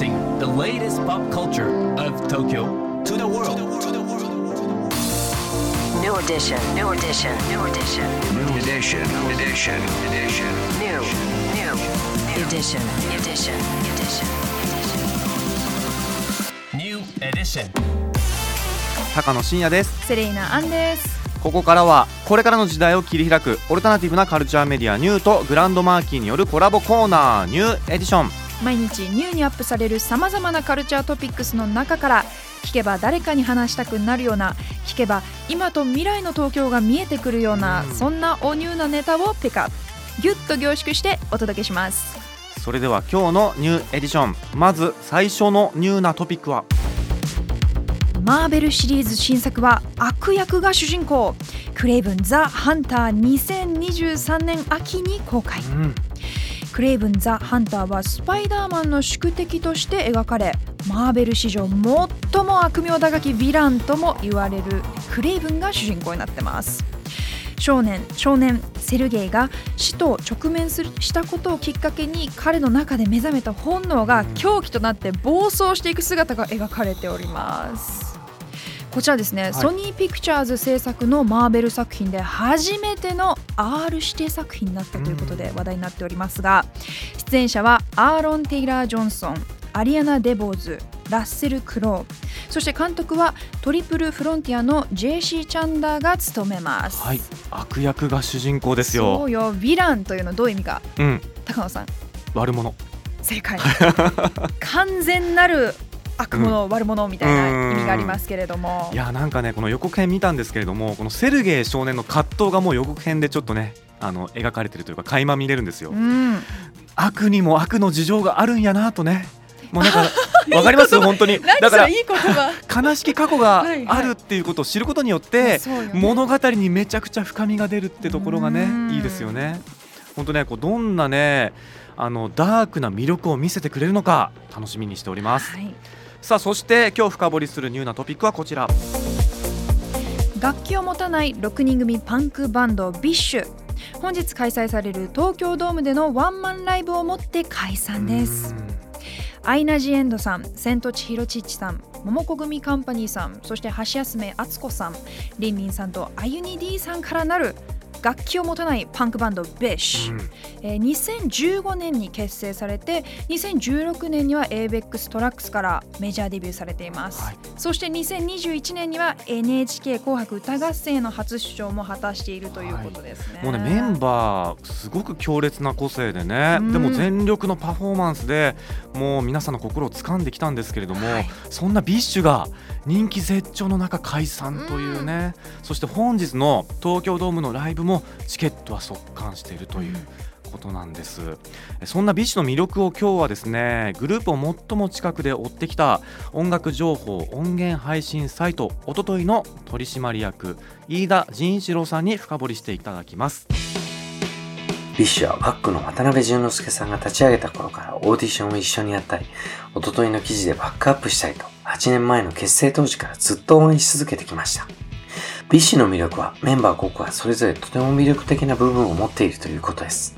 Introducing the latest pop culture of Tokyo to the world. New edition, new edition, new edition, New edition, edition, edition. new, new, edition, edition, edition. New edition. 高野真也ですセレイナアンですここからはこれからの時代を切り開くオルタナティブなカルチャーメディアニューとグランドマーキーによるコラボコーナーニューエディション毎日 NiEW にアップされるさまざまなカルチャートピックスの中から聞けば誰かに話したくなるような聞けば今と未来の東京が見えてくるような、うん。そんなお NiEW なネタをピックアップ。ギュッと凝縮してお届けします。それでは今日の NiEW エディション。まず最初の NiEW なトピックは。マーベルシリーズ新作は悪役が主人公。クレイブン・ザ・ハンター2023年秋に公開。うんクレイブン・ザ・ハンターはスパイダーマンの宿敵として描かれマーベル史上最も悪名高きヴィランとも言われるクレイブンが主人公になってます。少年少年セルゲイが死と直面するしたことをきっかけに彼の中で目覚めた本能が狂気となって暴走していく姿が描かれております。こちらですね、い。ソニーピクチャーズ制作のマーベル作品で初めての R 指定作品になったということで話題になっておりますが、出演者はアーロン・テイラー・ジョンソンアリアナ・デボーズラッセル・クローそして監督はトリプルフロンティアの JC チャンダーが務めます、はい。悪役が主人公ですそようよ。ヴィランというのはどういう意味か？うん。高野さん。悪者。正解。完全なる悪者、悪者みたいな意味がありますけれども。いやなんかねこの予告編見たんですけれどもこのセルゲイ少年の葛藤がもう予告編でちょっとねあの描かれてるというか垣間見れるんですよ、うん。悪にも悪の事情があるんやなとね。もうなんかわかります？本当に。だから 悲しき過去があるっていうことを知ることによって物語にめちゃくちゃ深みが出るってところがねうん。いいですよね。本当ねこうどんなねあのダークな魅力を見せてくれるのか楽しみにしております。はいさあそして今日深掘りするニューなトピックはこちら。楽器を持たない6人組パンクバンド BiSH。本日開催される東京ドームでのワンマンライブをもって解散です。アイナ・ジ・エンドさん、セントチヒロチッチさん、モモコグミカンパニーさん、そしてハシヤスメ・アツコさん、リンリンさんとアユニ D さんからなる楽器を持たないパンクバンド BiSH、うん。えー2015年に結成されて2016年には ABEX トラックスからメジャーデビューされています、はい。そして2021年には NHK 紅白歌合戦への初出場も果たしているということですね、もうねメンバーすごく強烈な個性でね、うん。でも全力のパフォーマンスでもう皆さんの心を掴んできたんですけれども、はい。そんな BiSH が人気絶頂の中解散というね、そして本日の東京ドームのライブもチケットは即完しているという。ことなんですそんな BiSH の魅力を今日はですねグループを最も近くで追ってきた音楽情報音源配信サイト OTOTOY の取締役飯田仁一郎さんに深掘りしていただきます BiSH は WACK の渡辺淳之介さんが立ち上げた頃からオーディションを一緒にやったり、一昨日の記事でバックアップしたりと、8年前の結成当時からずっと応援し続けてきました。 BiSH の魅力はメンバー個々はそれぞれとても魅力的な部分を持っているということです。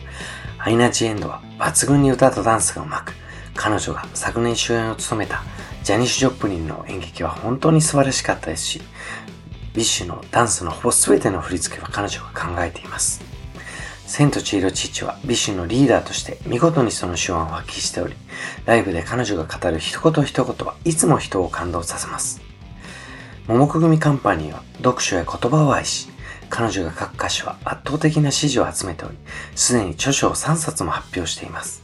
アイナ・ジ・エンドは抜群に歌とダンスがうまく、彼女が昨年主演を務めたジャニッシュ・ジョプリンの演劇は本当に素晴らしかったですし、 BiSH のダンスのほぼ全ての振り付けは彼女が考えています。セントチヒロチッチは BiSH のリーダーとして見事にその手腕を発揮しており、ライブで彼女が語る一言一言はいつも人を感動させます。モモコグミカンパニーは読書や言葉を愛し、彼女が書く歌詞は圧倒的な支持を集めており、すでに著書を3冊も発表しています。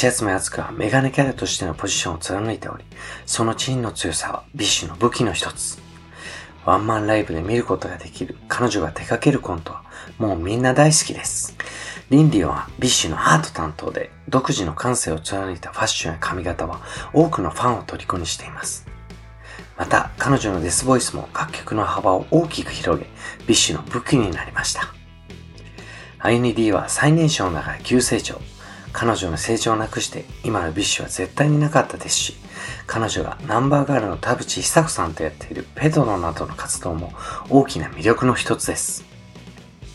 ハシヤスメ・アツコはメガネキャラとしてのポジションを貫いており、そのチーンの強さは BiSH の武器の一つ。ワンマンライブで見ることができる彼女が手掛けるコントはもうみんな大好きです。リンリンは BiSH のアート担当で独自の感性を貫いたファッションや髪型は多くのファンを虜にしています。また彼女のデスボイスも楽曲の幅を大きく広げ、 BiSH の武器になりました。アユニ D は最年少ながら急成長。彼女の成長をなくして今の BiSH は絶対になかったですし、彼女がナンバーガールの田渕ひさ子さんとやっている PEDRO などの活動も大きな魅力の一つです。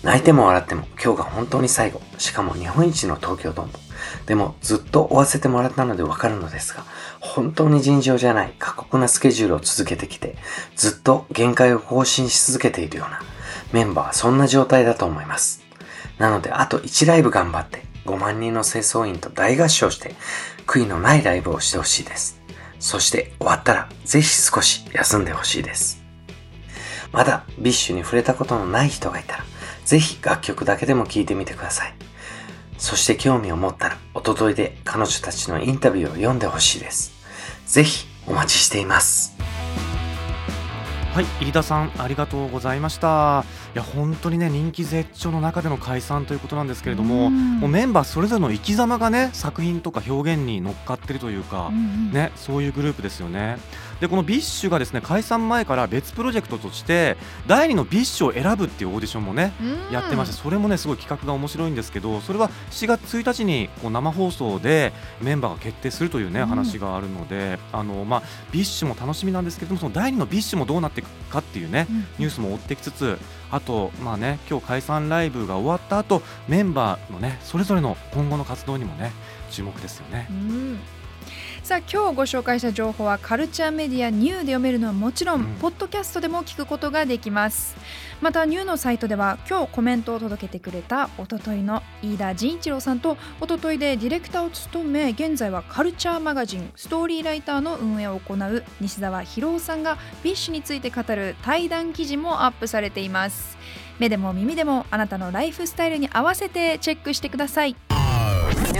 泣いても笑っても今日が本当に最後。しかも日本一の東京ドーム。でもずっと追わせてもらったのでわかるのですが、本当に尋常じゃない過酷なスケジュールを続けてきて、ずっと限界を更新し続けているようなメンバーはそんな状態だと思います。なのであと1ライブ頑張って5万人の清掃員と大合唱して悔いのないライブをしてほしいです。そして終わったらぜひ少し休んでほしいです。まだ BiSH に触れたことのない人がいたら、ぜひ楽曲だけでも聴いてみてください。そして興味を持ったら、 OTOTOY で彼女たちのインタビューを読んでほしいです。ぜひお待ちしています。はい飯田さんありがとうございましたや本当にね人気絶頂の中での解散ということなんですけれどもうん。もうメンバーそれぞれの生き様がね作品とか表現に乗っかってるというか、ね、そういうグループですよね。でこの BiSH がですね解散前から別プロジェクトとして第2の BiSH を選ぶっていうオーディションもねうん。やってましてそれもねすごい企画が面白いんですけどそれは7月1日にこう生放送でメンバーが決定するというねうん。話があるのであのまあBiSH も楽しみなんですけれどもその第2の BiSH もどうなっていくかっていうねうん。ニュースも追ってきつつあとまあね今日解散ライブが終わった後メンバーのねそれぞれの今後の活動にもね注目ですよねう。んさあ今日ご紹介した情報はカルチャーメディア NiEW で読めるのはもちろん、うん。ポッドキャストでも聞くことができます。また NiEW のサイトでは今日コメントを届けてくれた OTOTOY の飯田仁一郎さんと OTOTOY でディレクターを務め現在はカルチャーマガジン StoryWriter の運営を行う西澤裕郎さんがBiSH について語る対談記事もアップされています。目でも耳でもあなたのライフスタイルに合わせてチェックしてください